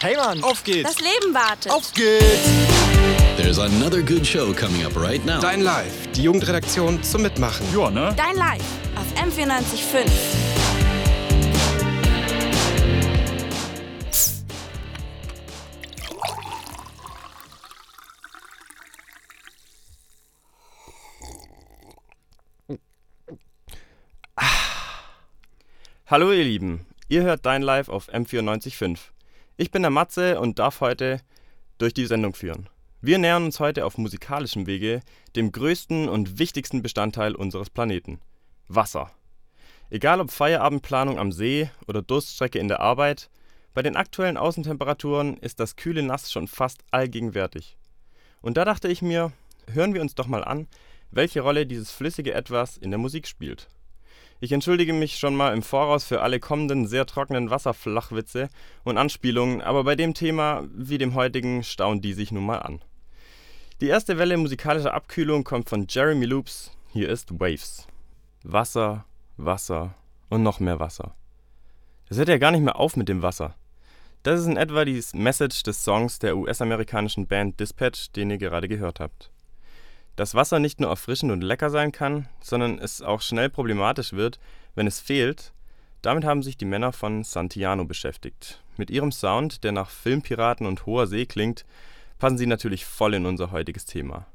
Hey Mann, auf geht's. Das Leben wartet. Auf geht's. There's another good show coming up right now. Dein Live, die Jugendredaktion zum Mitmachen. Ja, ne? Dein Live auf M945. Hallo ihr Lieben, ihr hört Dein Live auf M945. Ich bin der Matze und darf heute durch die Sendung führen. Wir nähern uns heute auf musikalischem Wege dem größten und wichtigsten Bestandteil unseres Planeten: Wasser. Egal ob Feierabendplanung am See oder Durststrecke in der Arbeit, bei den aktuellen Außentemperaturen ist das kühle Nass schon fast allgegenwärtig. Und da dachte ich mir, hören wir uns doch mal an, welche Rolle dieses flüssige Etwas in der Musik spielt. Ich entschuldige mich schon mal im Voraus für alle kommenden sehr trockenen Wasserflachwitze und Anspielungen, aber bei dem Thema wie dem heutigen staunen die sich nun mal an. Die erste Welle musikalischer Abkühlung kommt von Jeremy Loops. Hier ist Waves. Wasser, Wasser und noch mehr Wasser. Das hört ja gar nicht mehr auf mit dem Wasser. Das ist in etwa die Message des Songs der US-amerikanischen Band Dispatch, den ihr gerade gehört habt. Dass Wasser nicht nur erfrischend und lecker sein kann, sondern es auch schnell problematisch wird, wenn es fehlt, damit haben sich die Männer von Santiano beschäftigt. Mit ihrem Sound, der nach Filmpiraten und hoher See klingt, passen sie natürlich voll in unser heutiges Thema.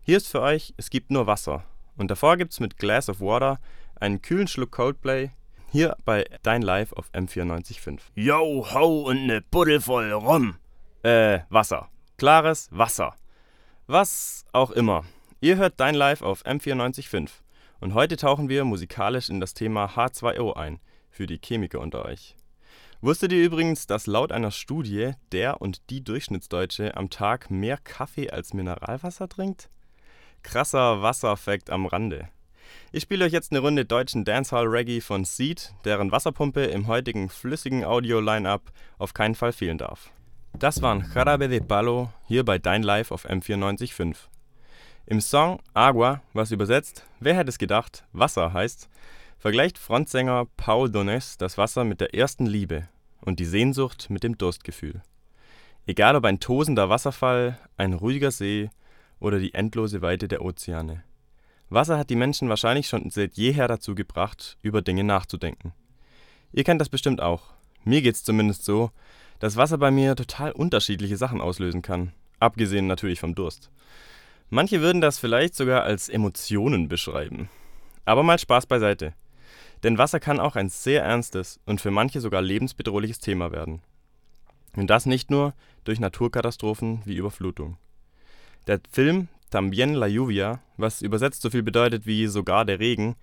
Hier ist für euch Es gibt nur Wasser. Und davor gibt's mit Glass of Water einen kühlen Schluck Coldplay. Hier bei Dein Live auf M945. Yo, ho und ne Buddel voll Rum. Äh, Wasser. Klares Wasser. Was auch immer. Ihr hört Dein Live auf M945 und heute tauchen wir musikalisch in das Thema H2O ein, für die Chemiker unter euch. Wusstet ihr übrigens, dass laut einer Studie der und die Durchschnittsdeutsche am Tag mehr Kaffee als Mineralwasser trinkt? Krasser Wasserfakt am Rande. Ich spiele euch jetzt eine Runde deutschen Dancehall Reggae von Seed, deren Wasserpumpe im heutigen flüssigen Audio-Line-Up auf keinen Fall fehlen darf. Das waren Jarabe de Palo hier bei Dein Live auf M945. Im Song Agua, was übersetzt Wer hätte es gedacht, Wasser heißt, vergleicht Frontsänger Paul Donés das Wasser mit der ersten Liebe und die Sehnsucht mit dem Durstgefühl. Egal ob ein tosender Wasserfall, ein ruhiger See oder die endlose Weite der Ozeane. Wasser hat die Menschen wahrscheinlich schon seit jeher dazu gebracht, über Dinge nachzudenken. Ihr kennt das bestimmt auch. Mir geht's zumindest so, dass Wasser bei mir total unterschiedliche Sachen auslösen kann, abgesehen natürlich vom Durst. Manche würden das vielleicht sogar als Emotionen beschreiben. Aber mal Spaß beiseite. Denn Wasser kann auch ein sehr ernstes und für manche sogar lebensbedrohliches Thema werden. Und das nicht nur durch Naturkatastrophen wie Überflutung. Der Film Tambien la Lluvia, was übersetzt so viel bedeutet wie sogar der Regen,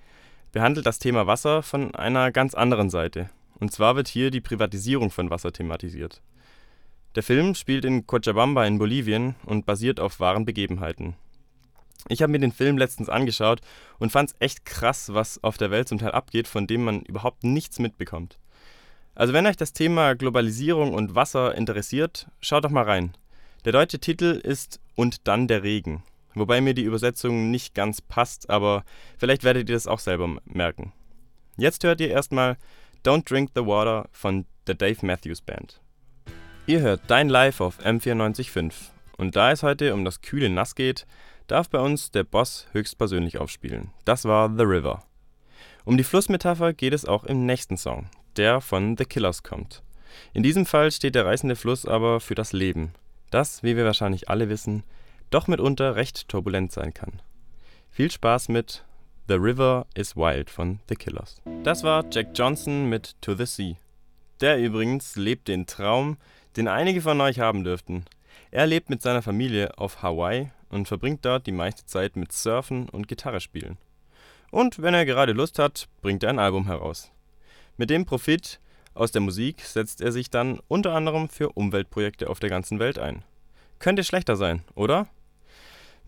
behandelt das Thema Wasser von einer ganz anderen Seite und zwar wird hier die Privatisierung von Wasser thematisiert. Der Film spielt in Cochabamba in Bolivien und basiert auf wahren Begebenheiten. Ich habe mir den Film letztens angeschaut und fand es echt krass, was auf der Welt zum Teil abgeht, von dem man überhaupt nichts mitbekommt. Also wenn euch das Thema Globalisierung und Wasser interessiert, schaut doch mal rein. Der deutsche Titel ist Und dann der Regen, wobei mir die Übersetzung nicht ganz passt, aber vielleicht werdet ihr das auch selber merken. Jetzt hört ihr erstmal Don't Drink the Water von der Dave Matthews Band. Ihr hört Dein Live auf M945 und da es heute um das kühle Nass geht, darf bei uns der Boss höchstpersönlich aufspielen. Das war The River. Um die Flussmetapher geht es auch im nächsten Song, der von The Killers kommt. In diesem Fall steht der reißende Fluss aber für das Leben, das, wie wir wahrscheinlich alle wissen, doch mitunter recht turbulent sein kann. Viel Spaß mit The River is Wild von The Killers. Das war Jack Johnson mit To the Sea. Der übrigens lebt den Traum, den einige von euch haben dürften. Er lebt mit seiner Familie auf Hawaii und verbringt dort die meiste Zeit mit Surfen und Gitarre spielen. Und wenn er gerade Lust hat, bringt er ein Album heraus. Mit dem Profit aus der Musik setzt er sich dann unter anderem für Umweltprojekte auf der ganzen Welt ein. Könnte schlechter sein, oder?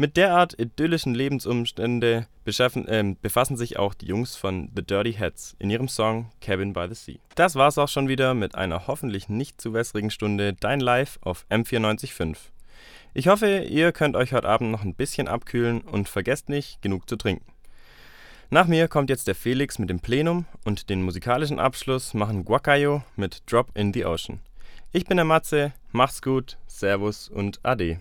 Mit derart idyllischen Lebensumstände äh, befassen sich auch die Jungs von The Dirty Heads in ihrem Song Cabin by the Sea. Das war's auch schon wieder mit einer hoffentlich nicht zu wässrigen Stunde Dein Live auf M945. Ich hoffe, ihr könnt euch heute Abend noch ein bisschen abkühlen und vergesst nicht, genug zu trinken. Nach mir kommt jetzt der Felix mit dem Plenum und den musikalischen Abschluss machen Guacayo mit Drop in the Ocean. Ich bin der Matze, mach's gut, Servus und Ade.